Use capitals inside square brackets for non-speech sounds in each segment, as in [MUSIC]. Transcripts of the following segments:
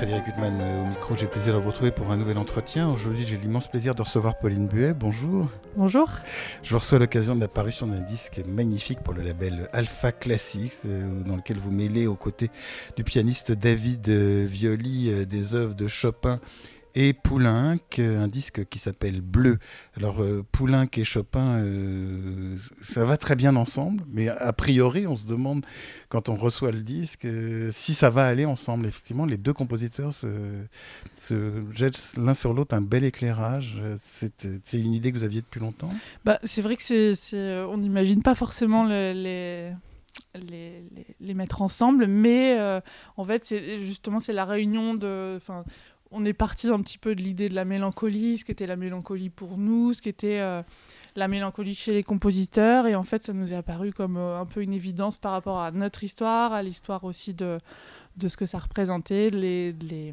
Frédéric Huttman euh, au micro, j'ai plaisir de vous retrouver pour un nouvel entretien. Aujourd'hui j'ai l'immense plaisir de recevoir Pauline Buet. Bonjour. Bonjour. Je vous reçois à l'occasion de l'apparition d'un disque magnifique pour le label Alpha Classics, euh, dans lequel vous mêlez aux côtés du pianiste David euh, Violi des œuvres de Chopin et Poulenc, un disque qui s'appelle Bleu. Alors euh, Poulenc et Chopin, euh, ça va très bien ensemble, mais a priori on se demande quand on reçoit le disque euh, si ça va aller ensemble. Effectivement, les deux compositeurs se, jettent l'un sur l'autre un bel éclairage. C'est une idée que vous aviez depuis longtemps? Bah, C'est vrai que c'est, on n'imagine pas forcément le, les... Les, les, mettre ensemble, mais en fait, c'est justement c'est la réunion de, on est parti un petit peu de l'idée de la mélancolie, ce qu'était la mélancolie pour nous, ce qu'était euh, la mélancolie chez les compositeurs. Et en fait, ça nous est apparu comme euh, un peu une évidence par rapport à notre histoire, à l'histoire aussi de, de ce que ça représentait, de les, de les,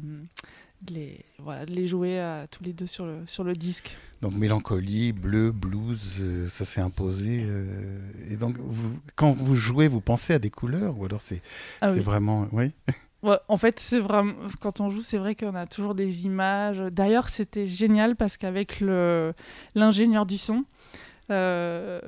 de les, voilà, de les jouer à, tous les deux sur le, sur le disque. Donc mélancolie, bleu, blues, euh, ça s'est imposé. euh, et donc, vous- quand vous jouez, vous pensez à des couleurs ou alors c'est Ah oui. vraiment... Oui? En fait, c'est vraiment quand on joue, c'est vrai qu'on a toujours des images. D'ailleurs, c'était génial parce qu'avec le l'ingénieur du son, euh,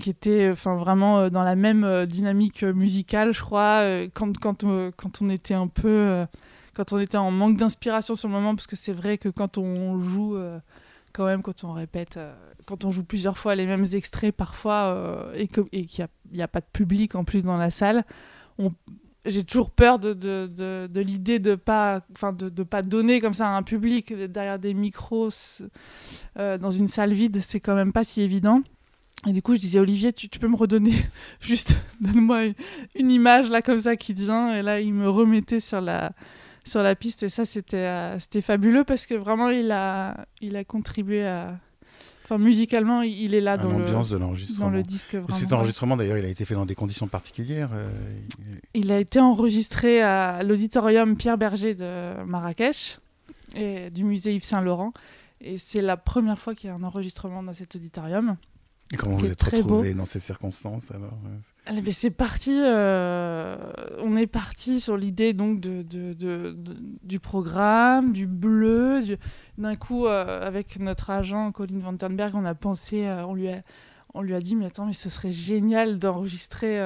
qui était enfin vraiment euh, dans la même euh, dynamique musicale, je crois, quand quand quand on était un peu quand on était en manque d'inspiration sur le moment, parce que c'est vrai que quand on joue quand même, quand on répète, quand on joue plusieurs fois les mêmes extraits parfois et qu'il n'y a, a pas de public en plus dans la salle, on j'ai toujours peur de, de, de, l'idée de pas enfin de, de pas donner comme ça à un public derrière des micros euh, dans une salle vide c'est quand même pas si évident. Et du coup je disais Olivier tu, peux me redonner [LAUGHS] juste donne-moi une, image là comme ça qui vient. Et là il me remettait sur la sur la piste. Et ça c'était euh, c'était fabuleux parce que vraiment il a il a contribué à enfin musicalement il est là dans le l'ambiance de dans l'enregistrement. le disque vraiment Cet enregistrement, d'ailleurs, il a été fait dans des conditions particulières. euh, Il a été enregistré à l'auditorium Pierre Berger de Marrakech et du musée Yves Saint-Laurent. Et c'est la première fois qu'il y a un enregistrement dans cet auditorium. Et comment vous êtes très retrouvé dans ces circonstances alors euh, c'est parti. euh, on est parti sur l'idée donc de, de- de- de- du programme, du bleu. du- D'un coup, euh, avec notre agent Colin Vandenberg, on a pensé, euh, on lui a, on lui a dit, mais attends, mais ce serait génial d'enregistrer,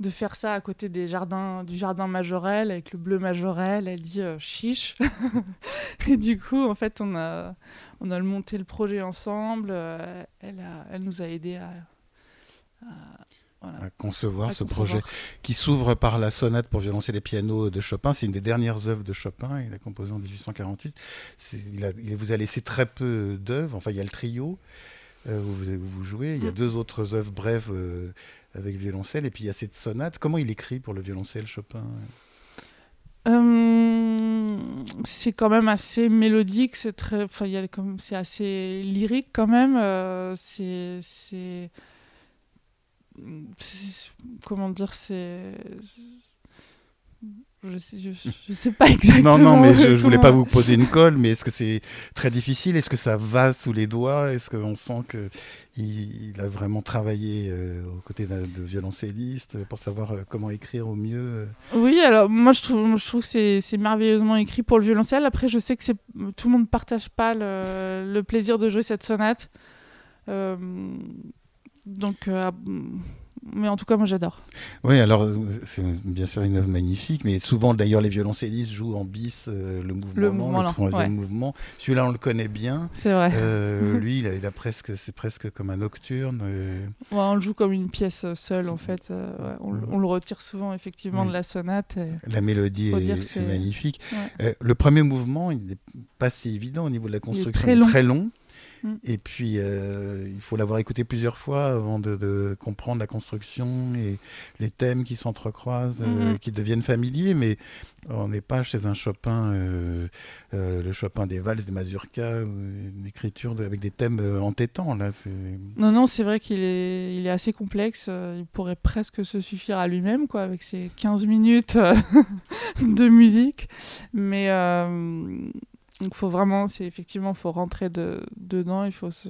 de faire ça à côté des jardins, du jardin Majorel avec le bleu Majorel. Elle dit euh, chiche. [LAUGHS] Et du coup, en fait, on a, on a monté le projet ensemble. euh, elle, a, elle nous a aidé à, à- voilà. à concevoir à ce concevoir. projet qui s'ouvre par la sonate pour violoncelle et piano de Chopin. C'est une des dernières œuvres de Chopin. Il a composé en 1848. C'est- Il, a- il vous a laissé très peu d'œuvres. Enfin, il y a le trio euh, où, vous, où vous jouez. Il y a Mm. deux autres œuvres brèves euh, avec violoncelle. Et puis il y a cette sonate. Comment il écrit pour le violoncelle, Chopin? Euh, c'est quand même assez mélodique, c'est très, enfin, c'est assez lyrique quand même. euh, c'est, c'est- comment dire, c'est, je sais, je, je sais pas [LAUGHS] exactement. Non, non, mais je, je voulais pas vous poser une colle, mais est-ce que c'est très difficile? Est-ce que ça va sous les doigts? Est-ce qu'on sent que il, a vraiment travaillé euh, aux côtés d'un- de violoncelliste pour savoir euh, comment écrire au mieux euh? Oui, alors moi je trouve, moi, je trouve que c'est, merveilleusement écrit pour le violoncelle. Après, je sais que tout le monde ne partage pas le, le plaisir de jouer cette sonate. Euh, donc, euh, mais en tout cas, moi j'adore. Oui, alors c'est bien sûr une œuvre magnifique, mais souvent d'ailleurs les violoncellistes jouent en bis euh, le mouvement, Le lent, mouvement le troisième ouais. mouvement. Celui-là, on le connaît bien. C'est vrai. Euh, [LAUGHS] lui, il a, il a presque, c'est presque comme un nocturne. euh, Ouais, on le joue comme une pièce seule en fait. ouais, on, le- on le retire souvent effectivement de la sonate. et- La mélodie est, est magnifique. Le premier mouvement, il n'est pas si évident au niveau de la construction. très Il long. très long. Mm. Et puis, euh, il faut l'avoir écouté plusieurs fois avant de, comprendre la construction et les thèmes qui s'entrecroisent, euh, mm-hmm. qui deviennent familiers. Mais on n'est pas chez un Chopin, euh, le Chopin des valses, des mazurkas, une écriture avec des thèmes entêtants. Là, non, non, c'est vrai qu'il est, il est assez complexe. Il pourrait presque se suffire à lui-même, quoi, avec ses 15 minutes [LAUGHS] de musique. Mais donc faut vraiment, c'est effectivement, faut rentrer de, dedans, il faut se...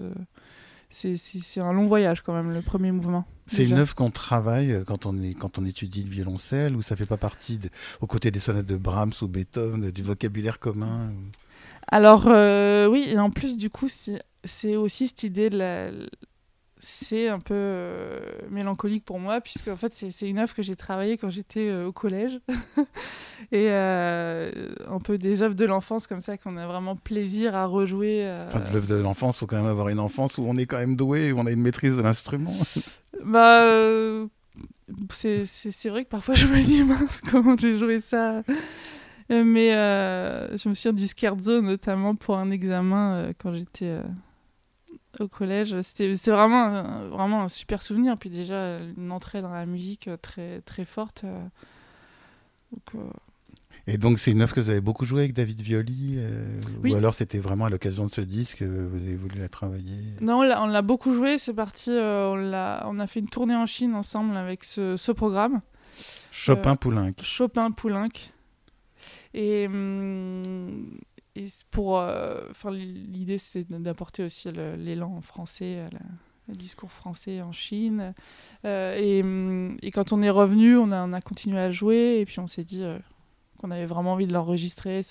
C'est un long voyage quand même, le premier mouvement. C'est une œuvre qu'on travaille euh, quand on, est, quand on étudie le violoncelle, ou ça fait pas partie, de, aux côtés des sonates de Brahms ou Beethoven, du vocabulaire commun Alors euh, oui, et en plus du coup, c'est aussi cette idée de la, c'est un peu euh, mélancolique pour moi, puisque en fait, c'est une œuvre que j'ai travaillée quand j'étais euh, au collège. [LAUGHS] et euh, un peu des œuvres de l'enfance comme ça, qu'on a vraiment plaisir à rejouer. Enfin, de l'œuvre de l'enfance, il faut quand même avoir une enfance où on est quand même doué, où on a une maîtrise de l'instrument. [LAUGHS] bah, c'est vrai que parfois [LAUGHS] je me dis, mince, comment j'ai joué ça mais je me souviens du scherzo notamment pour un examen quand j'étais au collège. C'était vraiment, un, vraiment un super souvenir. Puis déjà, une entrée dans la musique très, très forte. Euh, euh, Et donc, c'est une œuvre que vous avez beaucoup joué avec David Violi euh, Ou alors c'était vraiment à l'occasion de ce disque que vous avez voulu la travailler? Non, on l'a beaucoup joué. C'est parti. on, a, on a fait une tournée en Chine ensemble avec ce, ce programme. Chopin-Poulenc. Chopin-Poulenc. Et. Hum, et pour, euh, enfin, l'idée c'était d'apporter aussi l'élan français, euh, le discours français en Chine. Euh, et, hum, et, quand on est revenu, on a, on a continué à jouer et puis on s'est dit qu'on avait vraiment envie de l'enregistrer.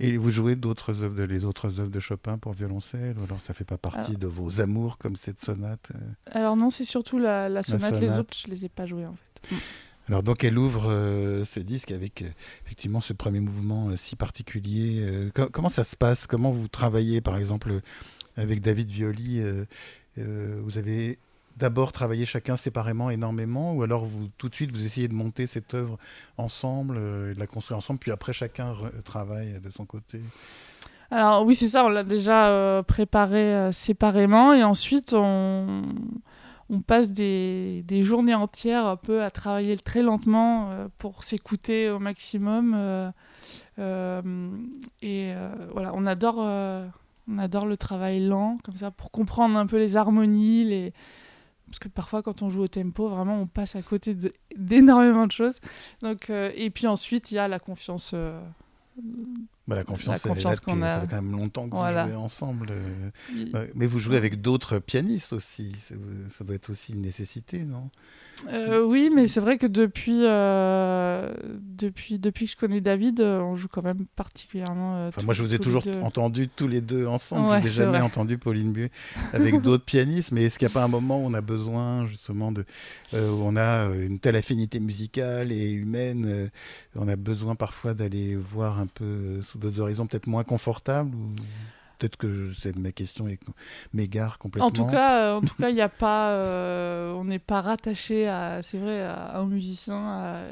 Et vous jouez d'autres œuvres, de, les autres œuvres de Chopin pour violoncelle ou alors ça fait pas partie de vos amours comme cette sonate Alors non, c'est surtout la, la, sonate. Les autres, je les ai pas jouées en fait. Alors donc elle ouvre euh, ce disque avec euh, effectivement ce premier mouvement euh, si particulier. comment ça se passe? Comment vous travaillez par exemple avec David Violi Vous avez d'abord travaillé chacun séparément énormément ou alors vous tout de suite vous essayez de monter cette œuvre ensemble et de la construire ensemble puis après chacun travaille de son côté? Alors oui c'est ça on l'a déjà préparé séparément et ensuite on on passe des, journées entières un peu à travailler très lentement euh, pour s'écouter au maximum. Euh, euh, et voilà, on adore, on adore le travail lent, comme ça, pour comprendre un peu les harmonies, les... parce que parfois quand on joue au tempo, vraiment on passe à côté d'énormément de, choses. Donc, et puis ensuite, il y a la confiance bah, la confiance, qu'on a. Ça fait quand même longtemps que vous jouez ensemble. Euh. Mais vous jouez avec d'autres pianistes aussi. Ça doit être aussi une nécessité, non? Euh, Oui, mais c'est vrai que depuis, euh, depuis, depuis que je connais David, on joue quand même particulièrement. moi, je vous ai toujours entendu tous les deux ensemble. je n'ai jamais entendu Pauline Buet avec [LAUGHS] d'autres pianistes. Mais est-ce qu'il n'y a pas un moment où on a besoin justement de. où on a une telle affinité musicale et humaine On a besoin parfois d'aller voir un peu d'autres horizons peut-être moins confortables ou... Peut-être que c'est ma question et m'égare complètement. En tout cas, en tout [LAUGHS] cas, il n'y a pas, euh, on n'est pas rattaché à, c'est vrai, à un musicien.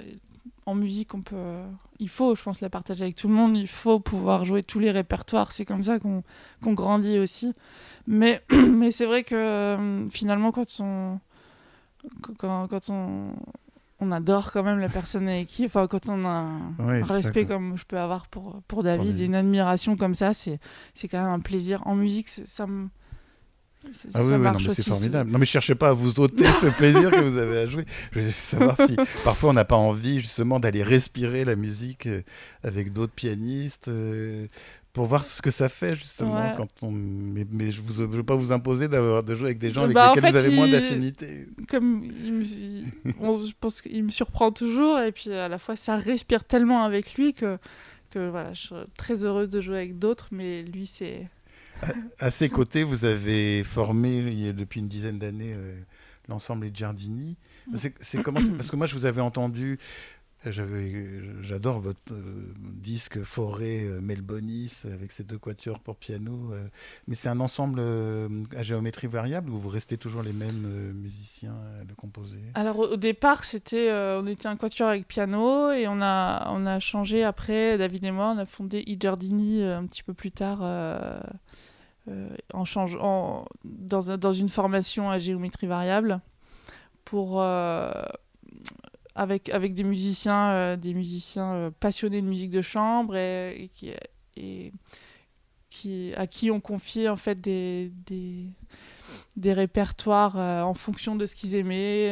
en musique, on peut, il faut, je pense, la partager avec tout le monde. Il faut pouvoir jouer tous les répertoires. C'est comme ça qu'on grandit aussi. Mais, [CLEARS THROAT] mais c'est vrai que euh, finalement, quand on, quand, quand on, on adore quand même la personne avec qui, enfin, quand on a un, respect comme je peux avoir pour, pour David, une admiration comme ça, c'est quand même un plaisir. En musique, ça me. Ah oui, c'est formidable. Non, mais cherchez pas à vous ôter ce plaisir que vous avez à jouer. Je veux savoir si [LAUGHS] parfois on n'a pas envie justement d'aller respirer la musique euh, avec d'autres pianistes. Euh, pour voir ce que ça fait justement quand on mais, je ne veux pas vous imposer d'avoir de jouer avec des gens avec bah, lesquels vous avez moins d'affinité. comme il me... je pense qu'il me surprend toujours et puis à la fois ça respire tellement avec lui que que voilà je suis très heureuse de jouer avec d'autres mais lui c'est à, ses côtés vous avez formé depuis une dizaine d'années euh, l'ensemble Les Giardini. C'est comment parce que moi je vous avais entendu J'adore votre euh, disque Forêt euh, Melbonis avec ces deux quatuors pour piano. Euh, mais c'est un ensemble à géométrie variable ou vous restez toujours les mêmes musiciens à le composer? Alors au départ, c'était, on était un quatuor avec piano et on a, on a changé après, David et moi, on a fondé I un petit peu plus tard. en changeant dans, dans, une formation à géométrie variable pour avec, avec des musiciens, des musiciens passionnés de musique de chambre et, qui, et qui, à qui on confiait en fait des, des, des répertoires en fonction de ce qu'ils aimaient.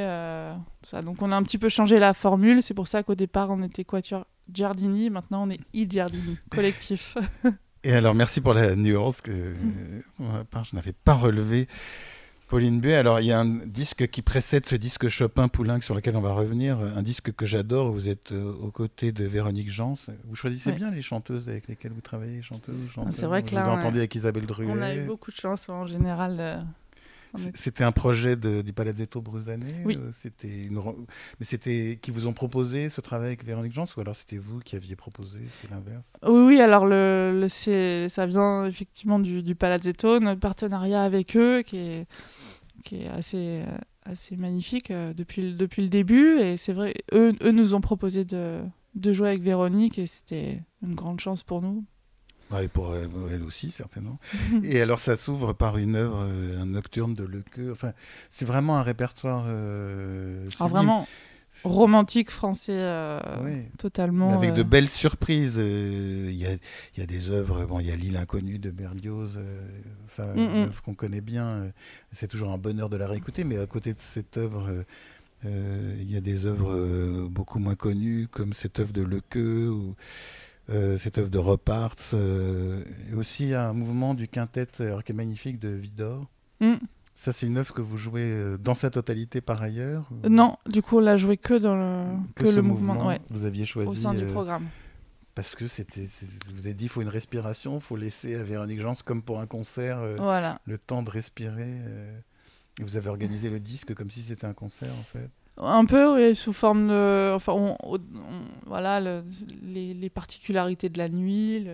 ça. Donc on a un petit peu changé la formule, c'est pour ça qu'au départ on était Quatuor Giardini, maintenant on est Il Giardini, [LAUGHS] collectif. Et alors, merci pour la nuance que euh, je n'avais pas relevé. Pauline Buet, alors il y a un disque qui précède ce disque Chopin-Poulenc sur lequel on va revenir, un disque que j'adore, vous êtes euh, aux côtés de Véronique Jans. Vous choisissez bien les chanteuses avec lesquelles vous travaillez, chanteuses, chanteurs. C'est vrai que là, vous entendu avec Isabelle Druet. On a eu beaucoup de chance en général. Euh, c'était un projet de, du Palazzetto Brusané Oui. Euh, c'était une... Mais c'était qui vous ont proposé ce travail avec Véronique Jans ou alors c'était vous qui aviez proposé C'était l'inverse? Oui, oui, alors le, le ça vient effectivement du, du Palazzetto, notre partenariat avec eux qui est, qui est assez, assez magnifique euh, depuis, le, depuis le début. Et c'est vrai, eux, eux nous ont proposé de, de jouer avec Véronique et c'était une grande chance pour nous et pour elle aussi, certainement. [LAUGHS] et alors, ça s'ouvre par une œuvre, euh, un nocturne de Lequeux. Enfin, c'est vraiment un répertoire. Euh, ah, vraiment romantique français, euh, totalement. avec de belles surprises. Il y, a, y, a, des œuvres. Bon, il y a L'île inconnue de Berlioz, ça, mm, une mm. œuvre qu'on connaît bien. C'est toujours un bonheur de la réécouter, mais à côté de cette œuvre. Il y a des œuvres beaucoup moins connues, comme cette œuvre de Lequeux, ou, euh, cette œuvre de Roparts, euh, et aussi un mouvement du quintet euh, qui est magnifique de Vidor. Mm. Ça, c'est une œuvre que vous jouez dans sa totalité par ailleurs Non, du coup, on l'a joué que dans le, que, le mouvement. Ouais. Vous aviez choisi. Au sein du programme. Parce que c'était, vous avez dit, il faut une respiration, il faut laisser à Véronique Jans, comme pour un concert, voilà. le temps de respirer. vous avez organisé le disque comme si c'était un concert, en fait. Un peu, oui, sous forme de. Enfin, voilà, les, particularités de la nuit,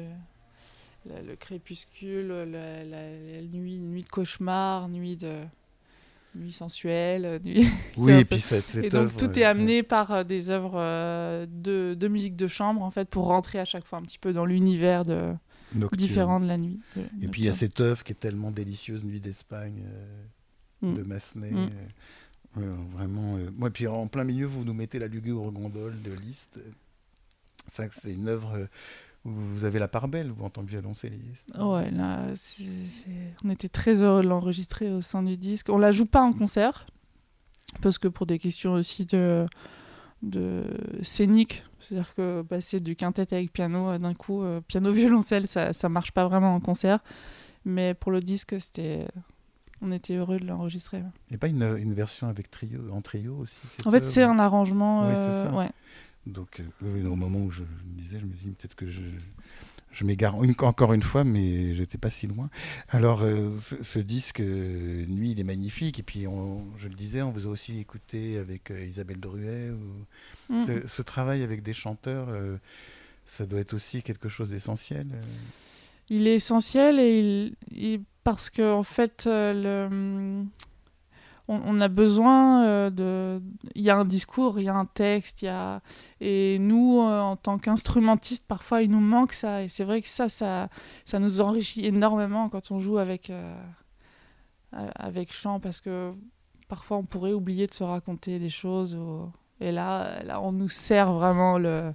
le, crépuscule, la, nuit, nuit de cauchemar, nuit de. Nuit sensuelle. [LAUGHS] Nuit... Oui, et puis Et donc tout est amené par euh, des œuvres euh, de, de, musique de chambre, en fait, pour rentrer à chaque fois un petit peu dans l'univers de... différent de la nuit. et puis il y a cette œuvre qui est tellement délicieuse, Nuit d'Espagne, euh, mm. de Massenet. Mm vraiment. Euh, puis en plein milieu, vous nous mettez la lugubre gondole de Liszt. Ça, c'est une œuvre euh, où vous avez la part belle, vous, en tant que violoncelliste. Ouais, là, on était très heureux de l'enregistrer au sein du disque. On la joue pas en concert, parce que pour des questions aussi de, de scénique, c'est-à-dire que passer du quintet avec piano euh, d'un coup, piano-violoncelle, [LAUGHS] ça, ça marche pas vraiment en concert. Mais pour le disque, c'était on était heureux de l'enregistrer. A pas une, une, version avec trio, en trio aussi En fait, c'est un arrangement. Euh, ouais. Donc, euh, au moment où je, me disais, je me dis peut-être que je, je m'égare encore une fois, mais j'étais pas si loin. Alors, euh, ce disque Nuit, il est magnifique. Et puis, on, je le disais, on vous a aussi écouté avec Isabelle Druet. Ou... Mm. Ce, travail avec des chanteurs, ça doit être aussi quelque chose d'essentiel. Il est essentiel et il parce qu'en en fait, euh, le, on, a besoin euh, de. Il y a un discours, il y a un texte, il y a. Et nous, euh, en tant qu'instrumentistes, parfois, il nous manque ça. Et c'est vrai que ça, ça, ça nous enrichit énormément quand on joue avec, avec chant, parce que parfois, on pourrait oublier de se raconter des choses. Et là, là, on nous sert vraiment le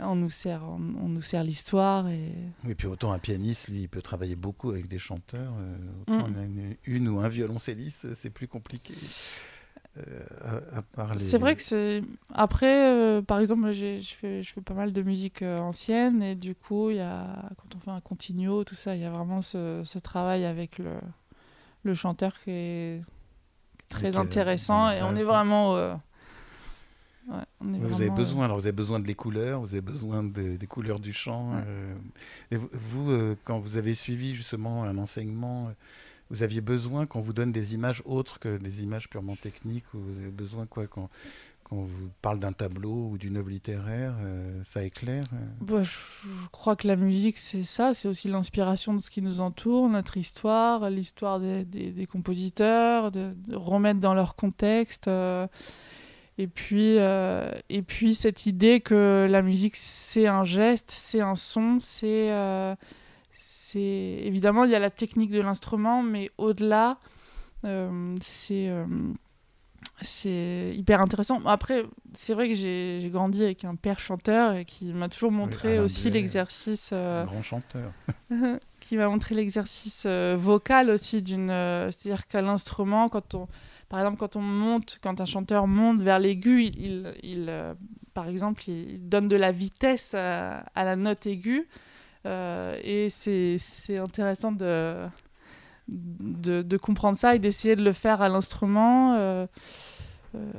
on nous sert, on, nous sert l'histoire. Et... Oui, puis autant un pianiste, lui, il peut travailler beaucoup avec des chanteurs. Euh, autant mm. une, ou un violoncelliste, c'est plus compliqué. Euh, c'est vrai que c'est. Après, euh, par exemple, je fais, je fais pas mal de musique ancienne et du coup, y a, quand on fait un continuo, tout ça, il y a vraiment ce, travail avec le, le chanteur qui est très intéressant et on est vraiment vous avez besoin, euh, alors vous avez besoin de les couleurs, vous avez besoin des couleurs du chant. Euh, et vous, euh, quand vous avez suivi justement un enseignement, vous aviez besoin qu'on vous donne des images autres que des images purement techniques, ou vous avez besoin quoi quand, quand on vous parle d'un tableau ou d'une œuvre littéraire, ça éclaire bah, je, crois que la musique, c'est ça, c'est aussi l'inspiration de ce qui nous entoure, notre histoire, l'histoire des, des, compositeurs, de, remettre dans leur contexte. Et puis, euh, et puis cette idée que la musique, c'est un geste, c'est un son, c'est euh, évidemment il y a la technique de l'instrument, mais au-delà, euh, c'est euh, c'est hyper intéressant. Après, c'est vrai que j'ai grandi avec un père chanteur et qui m'a toujours montré aussi l'exercice. Euh, grand chanteur. [LAUGHS] qui m'a montré l'exercice vocal aussi d'une. C'est-à-dire qu'à l'instrument, quand on. Par exemple, quand on monte, quand un chanteur monte vers l'aigu, il, il, par exemple, il donne de la vitesse à, la note aiguë. et c'est intéressant de, de, de, comprendre ça et d'essayer de le faire à l'instrument. Euh, euh,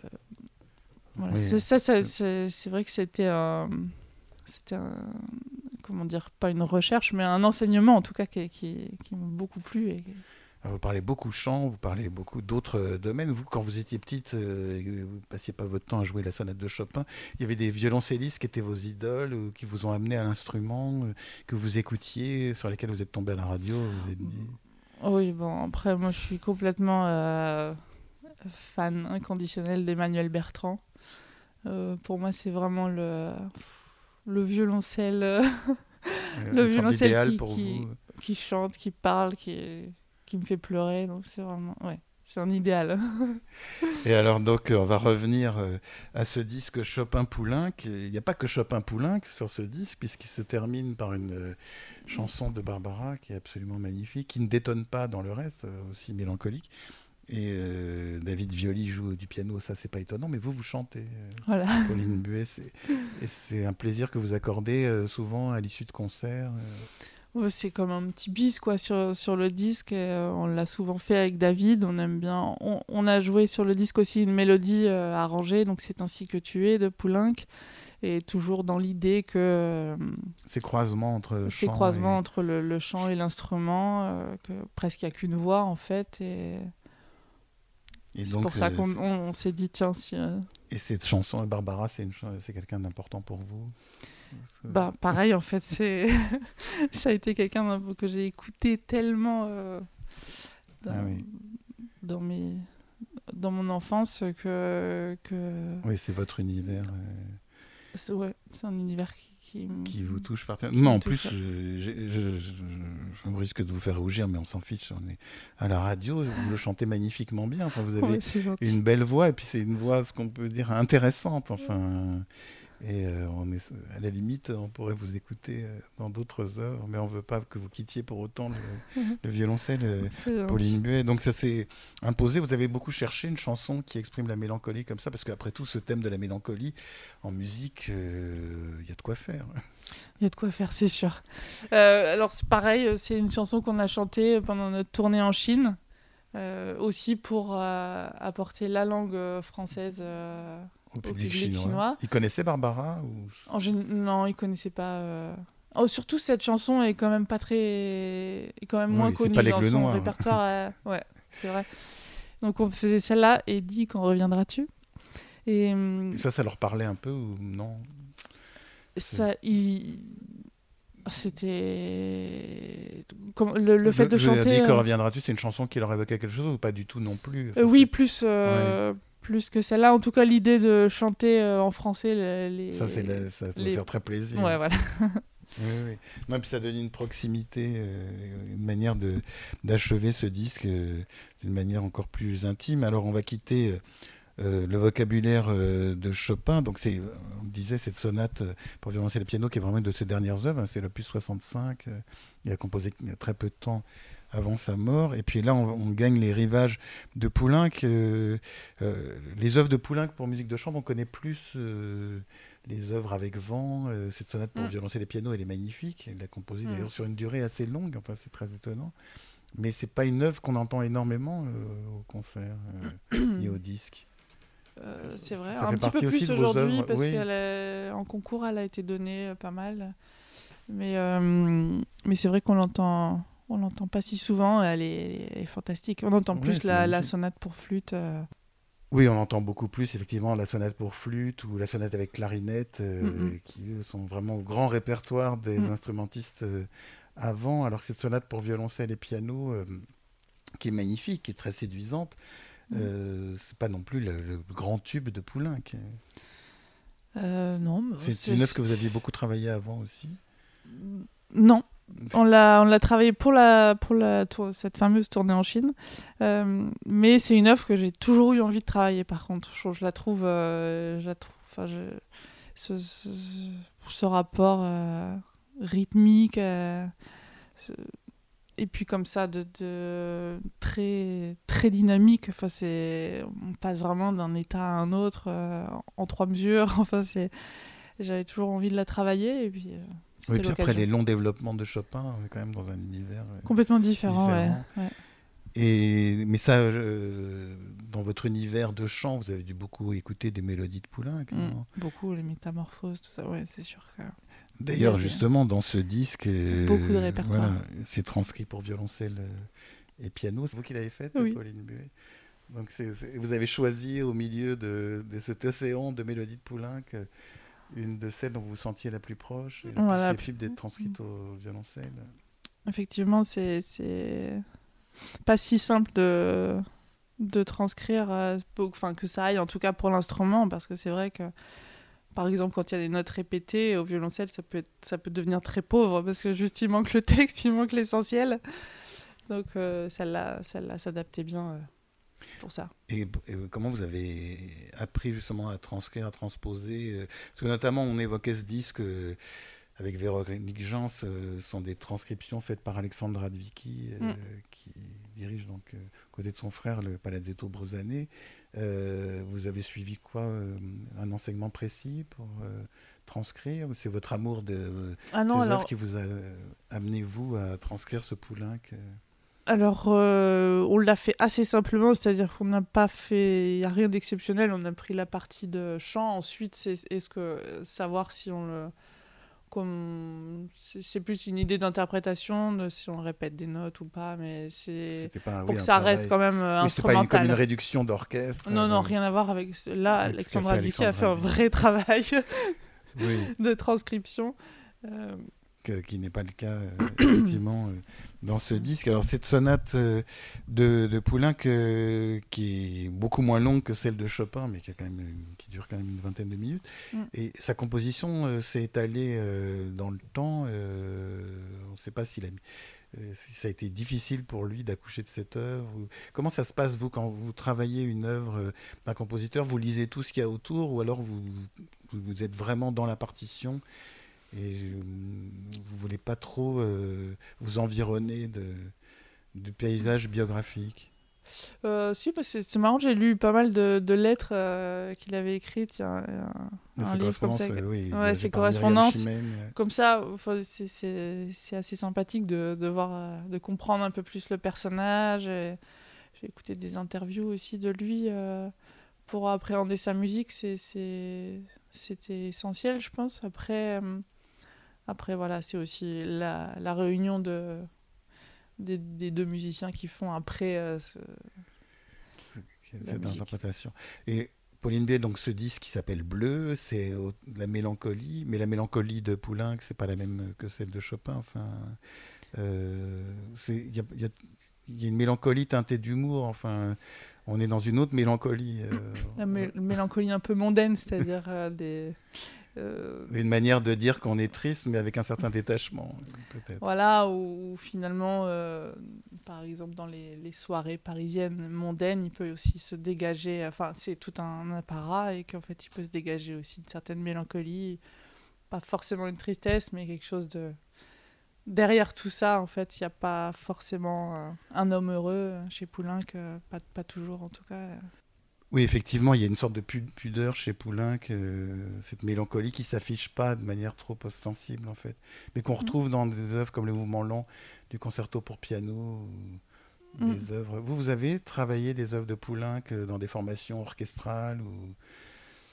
voilà. ça, c'est vrai que c'était un, c'était comment dire, pas une recherche, mais un enseignement en tout cas qui, qui, qui m'a beaucoup plu. Et... Vous parlez beaucoup chant, vous parlez beaucoup d'autres domaines. Vous, quand vous étiez petite euh, vous passiez pas votre temps à jouer la sonate de Chopin, il y avait des violoncellistes qui étaient vos idoles, ou qui vous ont amené à l'instrument, que vous écoutiez, sur lesquels vous êtes tombé à la radio. Oui, bon, après, moi, je suis complètement euh, fan inconditionnel d'Emmanuel Bertrand. Euh, pour moi, c'est vraiment le, le violoncelle, euh, [LAUGHS] le violoncelle qui, qui, chante, qui parle, qui, qui me fait pleurer. Donc, c'est vraiment, ouais, c'est un idéal. [LAUGHS] Et alors, donc, on va revenir à ce disque Chopin-Poulenc. Il n'y a pas que Chopin-Poulenc sur ce disque, puisqu'il se termine par une chanson de Barbara qui est absolument magnifique, qui ne détonne pas dans le reste, euh, aussi mélancolique. Et euh, David Violi joue du piano, ça c'est pas étonnant, mais vous, vous chantez. Euh, voilà. Pauline Buet, et c'est un plaisir que vous accordez souvent à l'issue de concerts. C'est comme un petit bis quoi sur, sur le disque. on l'a souvent fait avec David. On aime bien. On, on, a joué sur le disque aussi une mélodie arrangée, donc c'est ainsi que tu es de Poulenc et toujours dans l'idée que euh, ces croisements entre ces croisements entre le, le, chant et l'instrument euh, que presque il n'y a qu'une voix en fait et, et c'est pour ça euh, qu'on on, s'est dit tiens si et cette chanson Barbara c'est c'est quelqu'un d'important pour vous? Bah pareil en fait c'est [LAUGHS] ça a été quelqu'un que j'ai écouté tellement dans, ah dans mes dans mon enfance que, que... oui c'est votre univers Ouais, c'est un univers qui, qui, vous touche particulièrement. Non, en plus, euh, je, je, risque de vous faire rougir, mais on s'en fiche. On est à la radio, vous le chantez magnifiquement bien. Enfin, vous avez une belle voix, et puis c'est une voix, ce qu'on peut dire, intéressante. Enfin. Et euh, on est, à la limite, on pourrait vous écouter euh, dans d'autres œuvres, mais on ne veut pas que vous quittiez pour autant le, [LAUGHS] violoncelle, euh, Pauline Buet. Donc ça s'est imposé. Vous avez beaucoup cherché une chanson qui exprime la mélancolie comme ça, parce qu'après tout, ce thème de la mélancolie, en musique, il y a de quoi faire. Il [LAUGHS] y a de quoi faire, c'est sûr. alors c'est pareil, c'est une chanson qu'on a chantée pendant notre tournée en Chine, aussi pour apporter la langue française au public, chinois. Il connaissait Barbara ou... Non, il connaissait pas. Euh. Oh, surtout cette chanson est quand même pas très, est quand même moins connue dans son répertoire. [LAUGHS] Euh, ouais, c'est vrai. Donc on faisait celle-là et dit quand reviendras-tu? Et... Hum, ça, ça leur parlait un peu ou non? Ça, il c'était le, le, fait de chanter. Dit quand euh, reviendras-tu, c'est une chanson qui leur évoquait quelque chose ou pas du tout non plus? oui, plus plus que celle-là. En tout cas, l'idée de chanter euh, en français les. Ça, c'est ça doit faire très plaisir. Ouais, voilà. [LAUGHS] oui, oui. Non, puis ça donne une proximité, euh, une manière de d'achever ce disque euh, d'une manière encore plus intime. Alors, on va quitter. le vocabulaire de Chopin, donc c'est, on disait, cette sonate pour violoncelle et piano qui est vraiment une de ses dernières œuvres, hein, c'est l'opus 65, il a composé très peu de temps avant sa mort. Et puis là, on, gagne les rivages de Poulenc. Euh, euh, les œuvres de Poulenc pour musique de chambre, on connaît plus euh, les œuvres avec vent. cette sonate pour mm. violoncelle et piano, elle est magnifique. Il l'a composée d'ailleurs mm. sur une durée assez longue. Enfin, c'est très étonnant. Mais c'est pas une œuvre qu'on entend énormément au concert ni au [CLEARS THROAT] disque. c'est vrai, un petit peu plus aujourd'hui parce qu'en concours elle a été donnée pas mal. Mais, mais c'est vrai qu'on l'entend on l'entend pas si souvent, elle est, fantastique. On entend plus la, sonate pour flûte. Euh. Oui, on entend beaucoup plus effectivement la sonate pour flûte ou la sonate avec clarinette, euh, qui sont vraiment au grand répertoire des mm. instrumentistes euh, avant, alors que cette sonate pour violoncelle et piano, qui est magnifique, qui est très séduisante, mm. c'est pas non plus le, grand tube de Poulenc. non, c'est une œuvre que vous aviez beaucoup travaillé avant aussi? Non, on l'a travaillé pour la pour la cette fameuse tournée en Chine, euh, mais c'est une œuvre que j'ai toujours eu envie de travailler. Par contre, je, la trouve, euh, je la trouve, enfin, ce, ce, rapport euh, rythmique et puis comme ça de, de, très très dynamique. Enfin, on passe vraiment d'un état à un autre en trois mesures. [LAUGHS] Enfin, j'avais toujours envie de la travailler et puis oui, puis après les longs développements de Chopin, on est quand même dans un univers euh, complètement différent. Ouais, Et, mais ça, euh, dans votre univers de chant, vous avez dû beaucoup écouter des mélodies de Poulenc. Mm, beaucoup, les métamorphoses, tout ça, ouais, c'est sûr. Que... D'ailleurs, justement, dans ce disque, beaucoup de répertoire. c'est transcrit pour violoncelle et piano. C'est vous qui l'avez fait, Pauline Buet. Donc, vous avez choisi au milieu de, de cet océan de mélodies de Poulenc une de celles dont vous vous sentiez la plus proche et la voilà. plus d'être transcrite au violoncelle Effectivement, c'est pas si simple de, de transcrire, euh, enfin que ça aille en tout cas pour l'instrument, parce que c'est vrai que par exemple, quand il y a des notes répétées au violoncelle, ça peut, être, ça peut devenir très pauvre parce que juste il manque le texte, il manque l'essentiel. Donc euh, celle-là, celle-là s'adaptait bien. Euh, pour ça. Et, comment vous avez appris justement à transcrire, à transposer euh, Parce que notamment, on évoquait ce disque euh, avec Véronique Jean, ce sont des transcriptions faites par Alexandre Radvicki, euh, mm. qui dirige donc côté de son frère le Palazzetto Brosané. vous avez suivi quoi Un enseignement précis pour transcrire? C'est votre amour de ah non, alors... qui vous a amené, vous, à transcrire ce Poulenc alors, euh, on l'a fait assez simplement, c'est-à-dire qu'on n'a pas fait, il n'y a rien d'exceptionnel, on a pris la partie de chant, ensuite, c'est est-ce que savoir si on le. Comme, c'est plus une idée d'interprétation, de si on répète des notes ou pas, mais c'est pour que ça reste quand même euh, instrumental. C'est pas une, comme une réduction d'orchestre. Non, non, euh, rien à voir avec. Là, Alexandra Vicky a fait un vrai travail [LAUGHS] de transcription qui n'est pas le cas euh, [CLEARS THROAT] effectivement euh, dans ce disque. Alors cette sonate euh, de, de Poulenc qui est beaucoup moins longue que celle de Chopin, mais qui, a quand même, qui dure quand même une vingtaine de minutes. Mm. Et sa composition s'est étalée dans le temps. on ne sait pas s'il a si ça a été difficile pour lui d'accoucher de cette œuvre. Comment ça se passe, vous, quand vous travaillez une œuvre d'un compositeur Vous lisez tout ce qu'il y a autour ou alors vous, vous êtes vraiment dans la partition et vous voulez pas trop euh, vous environner de, du paysage biographique? Euh, si, c'est marrant, j'ai lu pas mal de, lettres euh, qu'il avait écrites. Il y a un, livre comme ça. ouais, ses correspondances. Comme ça, c'est assez sympathique de, de, voir, de comprendre un peu plus le personnage. J'ai écouté des interviews aussi de lui pour appréhender sa musique. C'était essentiel, je pense. Après. Après, voilà, c'est aussi la, la réunion de, des, des, deux musiciens qui font après euh, ce, cette interprétation. Et Pauline Biet, donc ce disque qui s'appelle Bleu, c'est la mélancolie, mais la mélancolie de Poulenc, c'est pas la même que celle de Chopin. Enfin, euh, il y, a, y, a, y, a, une mélancolie teintée d'humour. Enfin, on est dans une autre mélancolie. Euh, [LAUGHS] la mélancolie un peu mondaine, c'est-à-dire des euh, Une manière de dire qu'on est triste, mais avec un certain détachement, peut-être. Voilà, ou, finalement, euh, par exemple, dans les, soirées parisiennes mondaines, il peut aussi se dégager, enfin, c'est tout un apparat, et qu'en fait, il peut se dégager aussi une certaine mélancolie, pas forcément une tristesse, mais quelque chose de... Derrière tout ça, en fait, il n'y a pas forcément euh, un homme heureux chez Poulenc, pas, pas toujours en tout cas. Oui, effectivement, il y a une sorte de pudeur chez Poulenc, cette mélancolie qui s'affiche pas de manière trop ostensible en fait, mais qu'on mm. retrouve dans des œuvres comme le mouvement lent du concerto pour piano, mm. des œuvres. Vous, vous avez travaillé des œuvres de Poulenc euh, dans des formations orchestrales ou,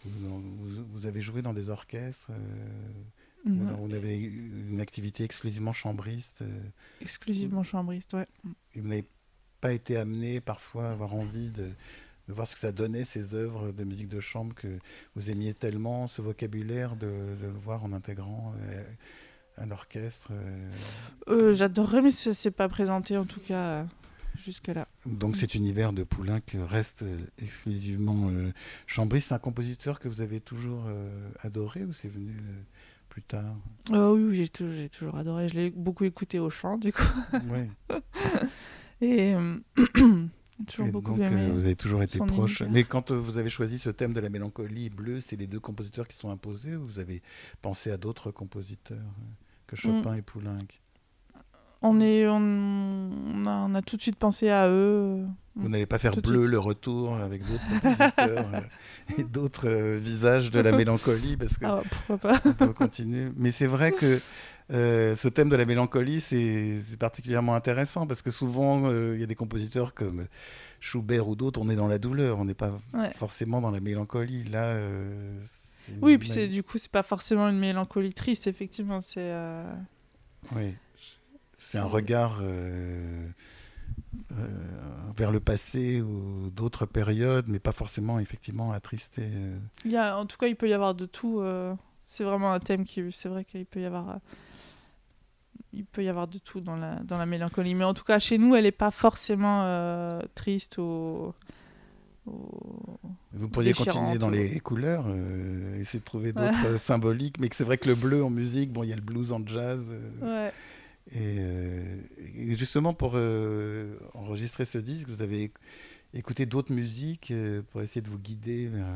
vous, avez joué dans des orchestres euh, mm. vous avez une activité exclusivement chambriste. Euh, exclusivement chambriste, ouais. Et vous n'avez pas été amené parfois à avoir envie de de voir ce que ça donnait, ces œuvres de musique de chambre que vous aimiez tellement, ce vocabulaire, de, le voir en intégrant euh, un orchestre euh. euh, J'adorerais, mais ce n'est pas présenté en tout cas jusque-là. Donc cet univers de Poulenc reste exclusivement chambriste. C'est un compositeur que vous avez toujours adoré ou c'est venu plus tard? Oh oui, j'ai toujours, j'ai toujours adoré. Je l'ai beaucoup écouté au chant, du coup. Oui. [LAUGHS] Et euh, [CLEARS THROAT] toujours Et beaucoup donc, aimé. euh, vous avez toujours été proche. Mais quand euh, vous avez choisi ce thème de la mélancolie bleue, c'est les deux compositeurs qui sont imposés ou vous avez pensé à d'autres compositeurs euh, que Chopin et Poulenc? On, est, on, on a, on a tout de suite pensé à eux. Vous n'allez pas faire Tout bleu le retour avec d'autres compositeurs [LAUGHS] et d'autres visages de la [LAUGHS] mélancolie parce que Ah, pourquoi pas on peut continuer. Mais c'est vrai que euh, ce thème de la mélancolie, c'est particulièrement intéressant parce que souvent, euh, il y a des compositeurs comme Schubert ou d'autres, on est dans la douleur, on n'est pas Ouais. forcément dans la mélancolie. Là, euh, Oui, puis c'est du coup, c'est pas forcément une mélancolie triste, effectivement. C'est. euh, Oui. C'est un regard vers le passé ou d'autres périodes, mais pas forcément effectivement attristé. Il y a, en tout cas, il peut y avoir de tout. C'est vraiment un thème qui. C'est vrai qu'il peut y avoir. Il peut y avoir de tout dans la, dans la mélancolie. Mais en tout cas, chez nous, elle n'est pas forcément euh, triste ou. ou- Vous pourriez continuer dans ou- les couleurs, euh, essayer de trouver d'autres euh, symboliques, mais c'est vrai que le bleu en musique, bon, il y a le blues en jazz. euh, Ouais. et, et justement, pour enregistrer ce disque, vous avez écouté d'autres musiques pour essayer de vous guider vers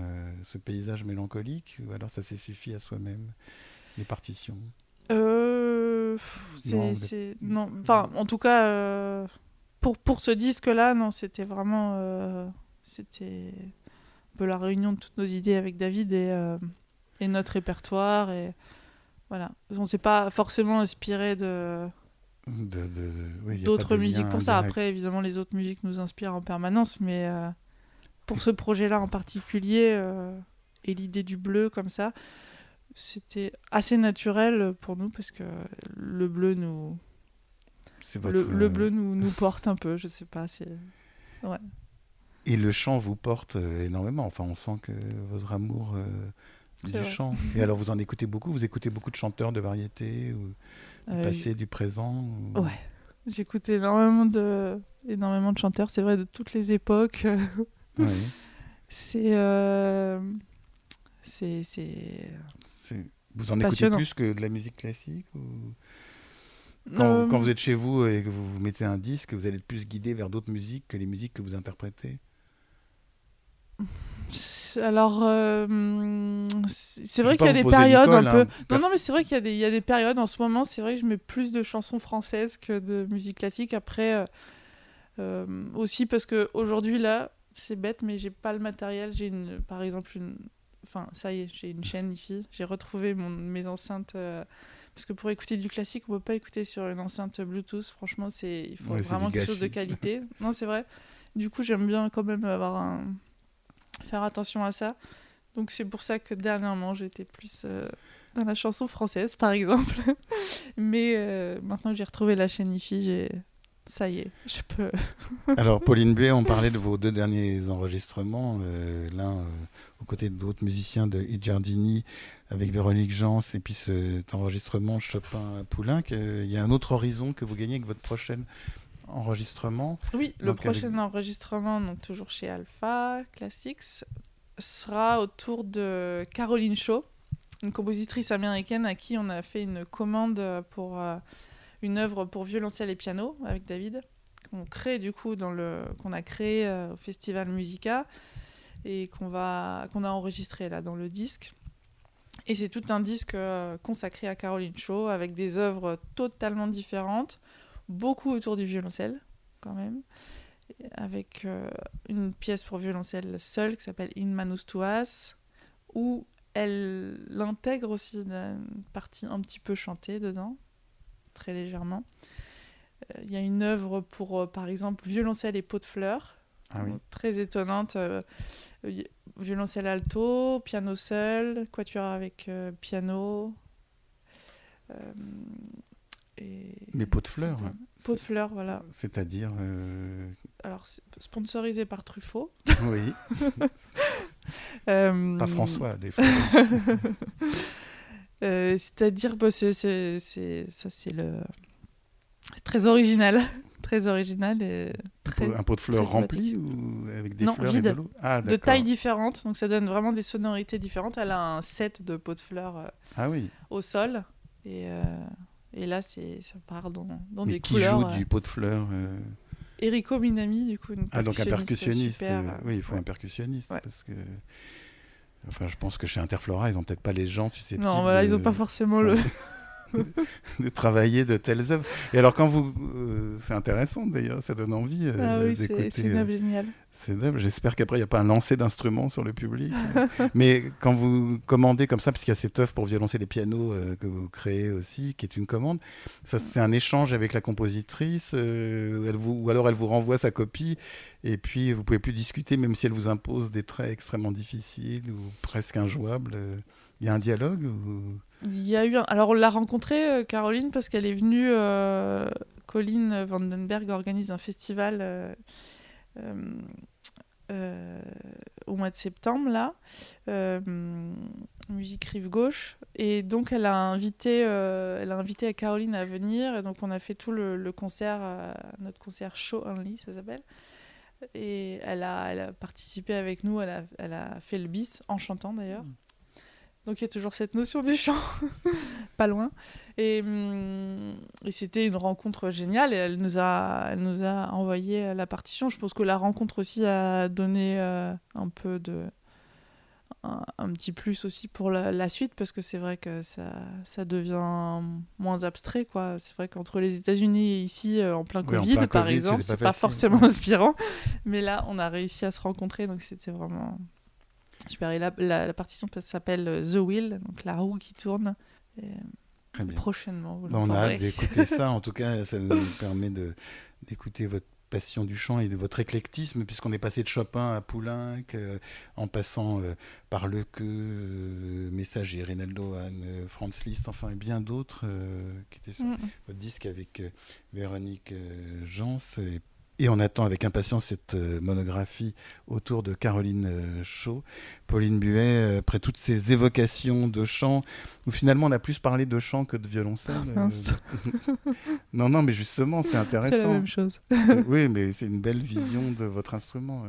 ce paysage mélancolique, ou alors ça s'est suffi à soi-même, les partitions? C'est- Non, enfin, en tout cas, euh, pour, pour ce disque-là, non, c'était vraiment, euh, c'était un peu la réunion de toutes nos idées avec David et, euh, et notre répertoire et voilà. On s'est pas forcément inspiré de oui, d'autres musiques pour ça. Après, évidemment, les autres musiques nous inspirent en permanence, mais pour ce projet-là en particulier et l'idée du bleu comme ça, c'était assez naturel pour nous parce que le bleu nous, C'est le, votre, le euh, bleu nous, nous [LAUGHS] porte un peu. Je sais pas, c'est Et le chant vous porte euh, énormément. Enfin, on sent que votre amour euh, du vrai. chant. Et alors, vous en écoutez beaucoup? Vous écoutez beaucoup de chanteurs de variété ou du euh, passé, du présent ou- Ouais. J'écoute énormément de énormément de chanteurs. C'est vrai de toutes les époques. [LAUGHS] Oui. euh, c'est C'est- Vous en écoutez plus que de la musique classique ou... quand, Euh, quand vous êtes chez vous et que vous mettez un disque, vous allez être plus guidé vers d'autres musiques que les musiques que vous interprétez? Alors, euh, c'est vrai qu'il y a des périodes Nicole, un peu. hein, Non, parce- non, mais c'est vrai qu'il y, a des- il y a des périodes en ce moment. C'est vrai que je mets plus de chansons françaises que de musique classique. Après, euh, aussi parce que aujourd'hui là, c'est bête, mais j'ai pas le matériel. J'ai par exemple, une. Enfin, ça y est, j'ai une chaîne IFI. J'ai retrouvé mon, mes enceintes. euh, parce que pour écouter du classique, on peut pas écouter sur une enceinte Bluetooth. Franchement, c'est il faut Ouais, vraiment quelque chose de [LAUGHS] qualité. non, c'est vrai. Du coup, j'aime bien quand même avoir un faire attention à ça. Donc c'est pour ça que dernièrement j'étais plus euh, dans la chanson française par exemple. [LAUGHS] Mais euh, maintenant que j'ai retrouvé la chaîne IFI, j'ai ça y est, je peux. [LAUGHS] Alors, Pauline Buet, on parlait de vos deux derniers enregistrements, euh, l'un euh, aux côtés d'autres musiciens de Giardini avec Véronique Jans, et puis cet enregistrement Chopin-Poulenc. Euh, Il y a un autre horizon que vous gagnez avec votre prochain enregistrement. Oui, le prochain avec- enregistrement, donc toujours chez Alpha Classics, sera autour de Caroline Shaw, une compositrice américaine à qui on a fait une commande pour euh, une œuvre pour violoncelle et piano avec David, qu'on crée du coup qu'on a créé euh, au Festival Musica et qu'on va qu'on a enregistré là dans le disque. Et c'est tout un disque euh, consacré à Caroline Shaw avec des œuvres totalement différentes, beaucoup autour du violoncelle quand même, avec euh, une pièce pour violoncelle seule qui s'appelle In Manus Tuas, où elle intègre aussi une partie un petit peu chantée dedans, très légèrement. Euh, Il y a une œuvre pour, euh, par exemple, violoncelle et pot de fleurs, Ah oui. très étonnante. euh, violoncelle alto, piano seul, quatuor avec piano. et... Mais pot de fleurs, Pot de fleurs, voilà. c'est-à-dire. euh, Alors, sponsorisé par Truffaut. oui, [LAUGHS] Euh, pas François, des fois. [LAUGHS] euh, C'est-à-dire, bah, c'est, ça c'est le, très original, [LAUGHS] très original et un pot de fleurs rempli ou avec des non, fleurs vide. et de l'eau? Ah, De tailles différentes, donc ça donne vraiment des sonorités différentes. Elle a un set de pots de fleurs euh, ah, oui. au sol et, euh, et là c'est ça part dans, des qui couleurs. joue du pot de fleurs Eriko Minami, du coup. Une ah, donc un percussionniste. Super, oui, il faut ouais. un percussionniste. Ouais. Parce que... Enfin, je pense que chez Interflora, ils n'ont peut-être pas les gens, tu sais. Non, voilà, de... ils n'ont pas forcément le. [LAUGHS] [LAUGHS] de travailler de telles œuvres. Et alors, quand vous. Euh, c'est intéressant d'ailleurs, ça donne envie euh, ah oui, d'écouter. C'est une œuvre géniale. C'est œuvre. J'espère qu'après, il n'y a pas un lancer d'instruments sur le public. [LAUGHS] Mais quand vous commandez comme ça, puisqu'il y a cette œuvre pour violoncer les pianos euh, que vous créez aussi, qui est une commande, ça c'est un échange avec la compositrice, euh, elle vous, ou alors elle vous renvoie sa copie, et puis vous pouvez plus discuter, même si elle vous impose des traits extrêmement difficiles ou presque injouables. Il y a un dialogue ou... Il y a eu. Alors on l'a rencontrée, euh, Caroline, parce qu'elle est venue. Euh... Vandenberg organise un festival euh, euh, au mois de septembre, là, musique rive gauche. Et donc elle a invité, elle a invité Caroline à venir. Et donc on a fait tout le, concert, notre concert Show Only, ça s'appelle. Et elle a, elle a participé avec nous, elle a, elle a fait le bis, en chantant d'ailleurs. Donc il y a toujours cette notion du chant, [LAUGHS] pas loin. Et, hum, et c'était une rencontre géniale et elle nous, a, elle nous a envoyé la partition. Je pense que la rencontre aussi a donné euh, un peu de... Un, un, petit plus aussi pour la, la suite parce que c'est vrai que ça, ça devient moins abstrait. quoi. C'est vrai qu'entre les États-Unis et ici, euh, en plein oui, Covid, en plein par COVID, exemple, c'est pas, pas forcément [LAUGHS] inspirant. Mais là, on a réussi à se rencontrer, donc c'était vraiment... Super. Et la, la, la partition s'appelle The Wheel, donc la roue qui tourne. Et Très bien. Prochainement, vous bah, On a hâte d'écouter ça. En tout cas, ça nous [LAUGHS] permet d'écouter votre passion du chant et de votre éclectisme, puisqu'on est passé de Chopin à Poulenc, euh, en passant euh, par Le Que, euh, Messager, Reynaldo Hahn, Franz Liszt, enfin et bien d'autres qui étaient sur mm votre disque avec Véronique Jans. Et et on attend avec impatience cette euh, monographie autour de Caroline euh, Shaw. Pauline Buet, euh, après toutes ces évocations de chant, où finalement on a plus parlé de chant que de violoncelle. [LAUGHS] Non, non, mais justement, c'est intéressant. C'est la même chose. oui, mais c'est une belle vision de votre instrument.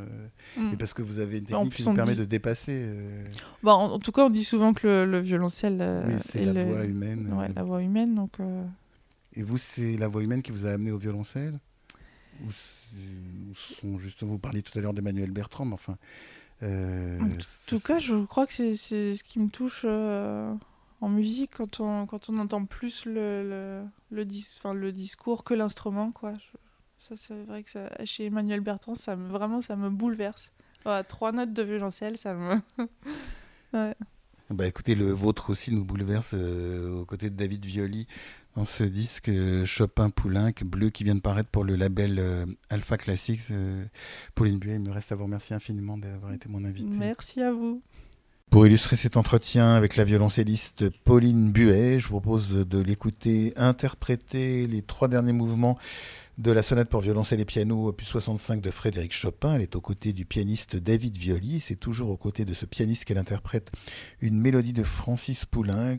Mm. Et parce que vous avez une technique qui vous permet dit... de dépasser. Bon, en, en, tout cas, on dit souvent que le, le violoncelle. oui, c'est la le... voix humaine. Ouais, la voix humaine. Donc, Et vous, c'est la voix humaine qui vous a amené au violoncelle? Ou, sont justement, vous parliez tout à l'heure d'Emmanuel Bertrand, mais enfin. Euh, en tout cas, je crois que c'est ce qui me touche euh, en musique quand on, quand on entend plus le, le, le, dis, le discours que l'instrument. quoi. Je, ça, c'est vrai que ça, chez Emmanuel Bertrand, ça me, vraiment, ça me bouleverse. Voilà, trois notes de violoncelle, ça me. [LAUGHS] ouais. Bah écoutez, le vôtre aussi nous bouleverse euh, aux côtés de David Violi dans ce disque euh, Chopin Poulenc bleu qui vient de paraître pour le label euh, Alpha Classics. Euh, Pauline Buet, il me reste à vous remercier infiniment d'avoir été mon invité. Merci à vous. Pour illustrer cet entretien avec la violoncelliste Pauline Buet, je vous propose de l'écouter interpréter les trois derniers mouvements de la sonate pour violoncelle et piano opus 65 de Frédéric Chopin. Elle est aux côtés du pianiste David Violi. C'est toujours aux côtés de ce pianiste qu'elle interprète une mélodie de Francis Poulenc,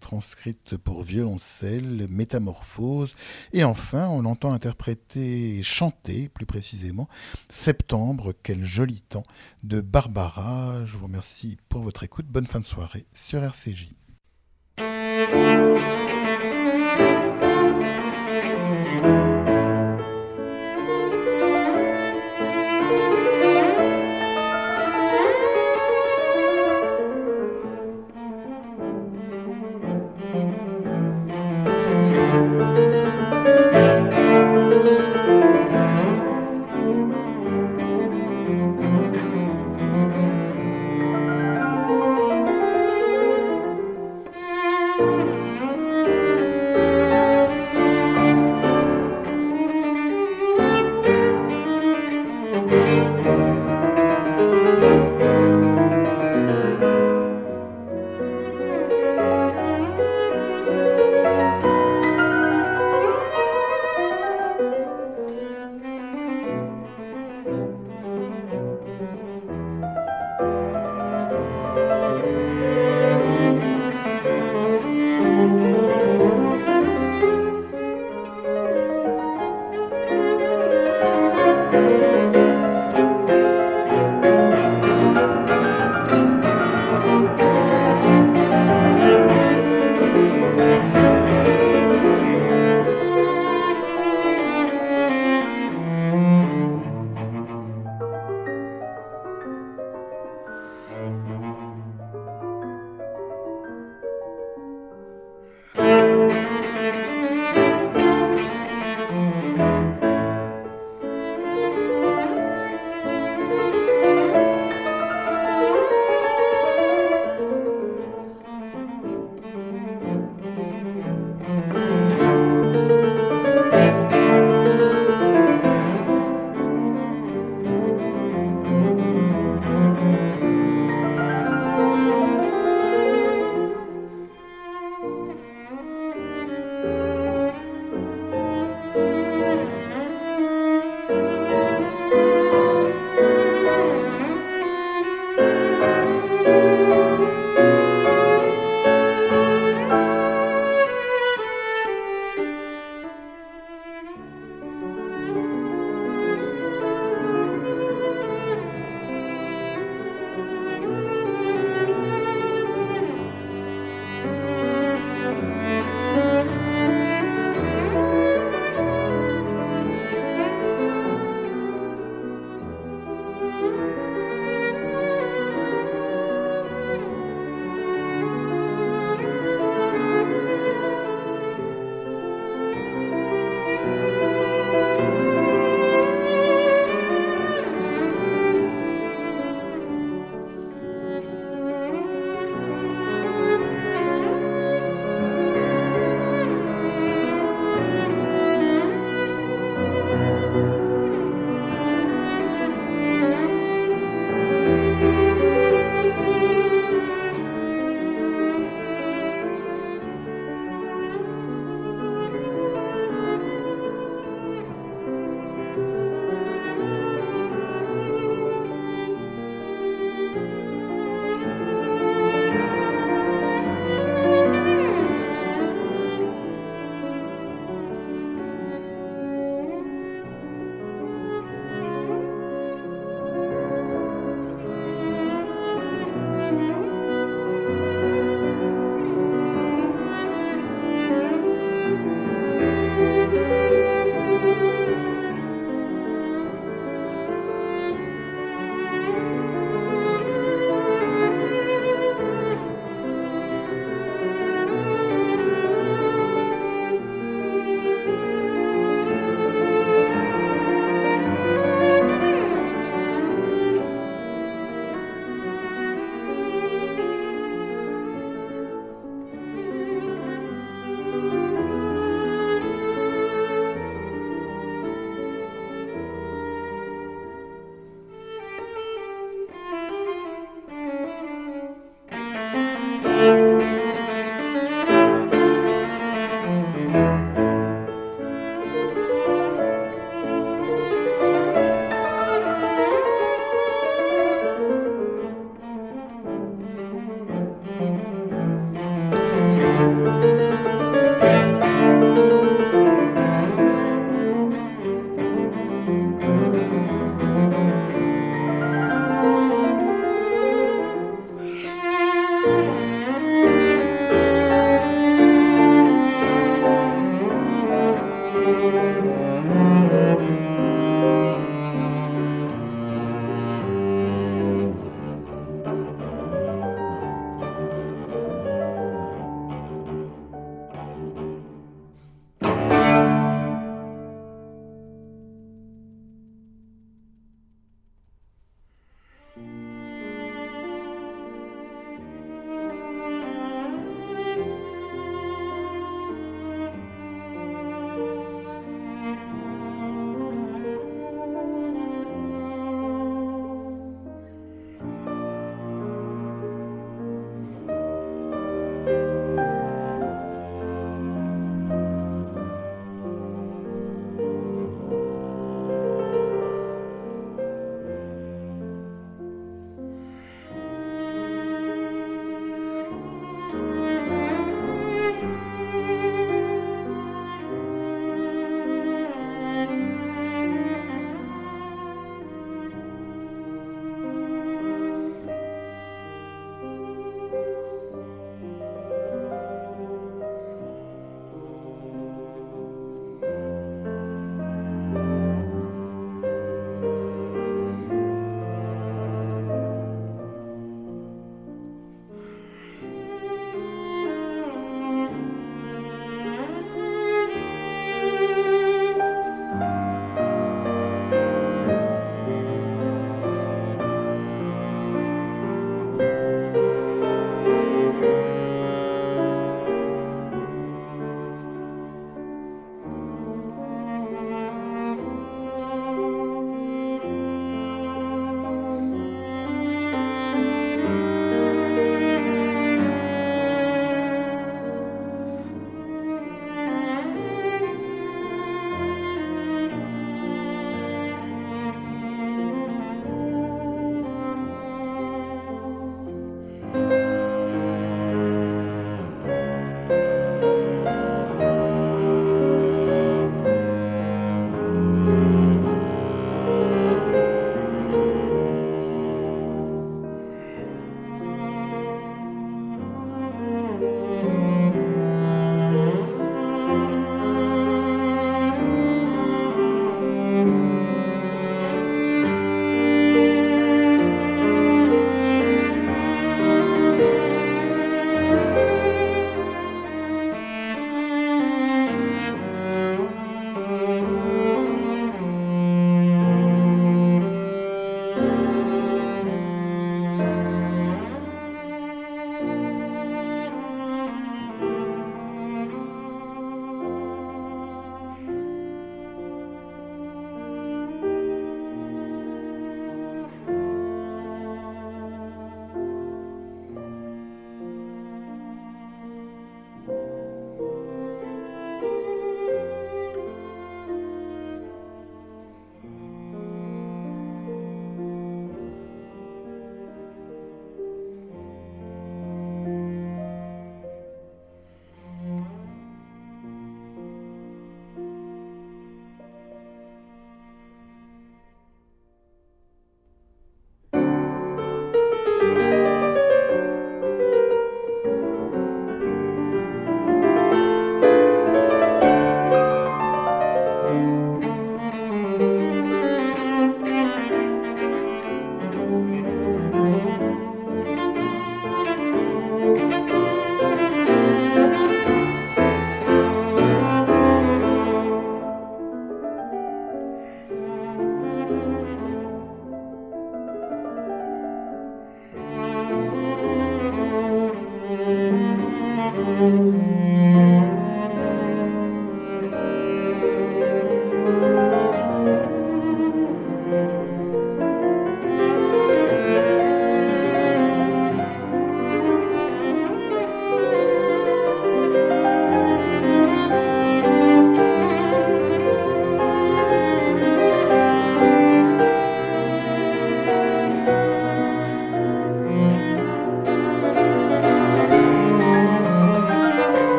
transcrite pour violoncelle, Métamorphose. Et enfin, on l'entend interpréter, chanter plus précisément, Septembre, quel joli temps, de Barbara. Je vous remercie pour votre écoute. Bonne fin de soirée sur RCJ.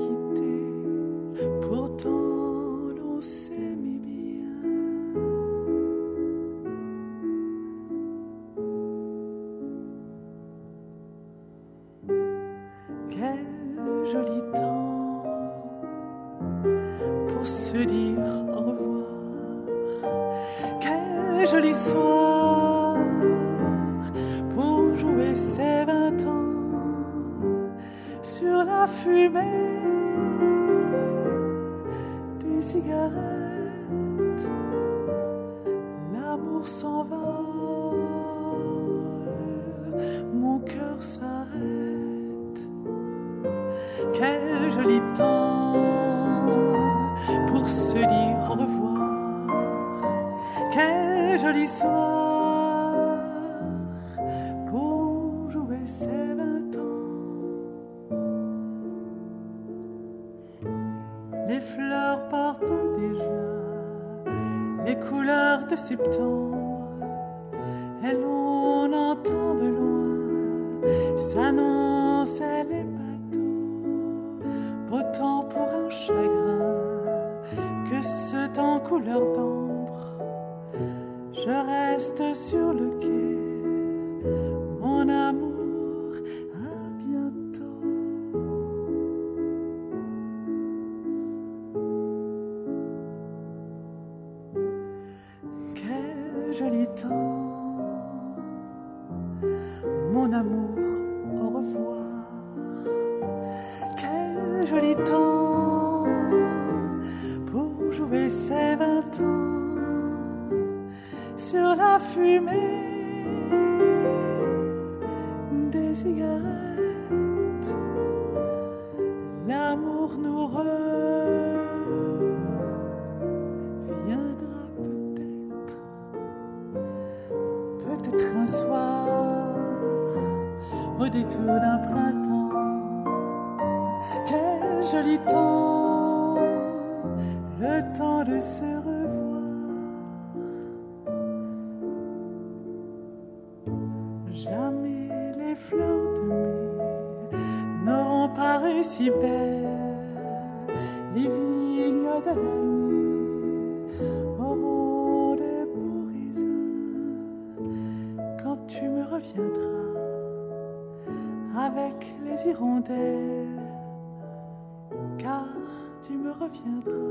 きてポ pour jouer ses vingt ans sur la fumée des cigarettes. L'amour nous reviendra peut-être, peut-être un soir au détour d'un printemps joli temps, le temps de se revoir. Jamais les fleurs de mai n'auront paru si belles, les vignes de l'année auront des beaux raisins quand tu me reviendras avec les hirondelles. 别怕。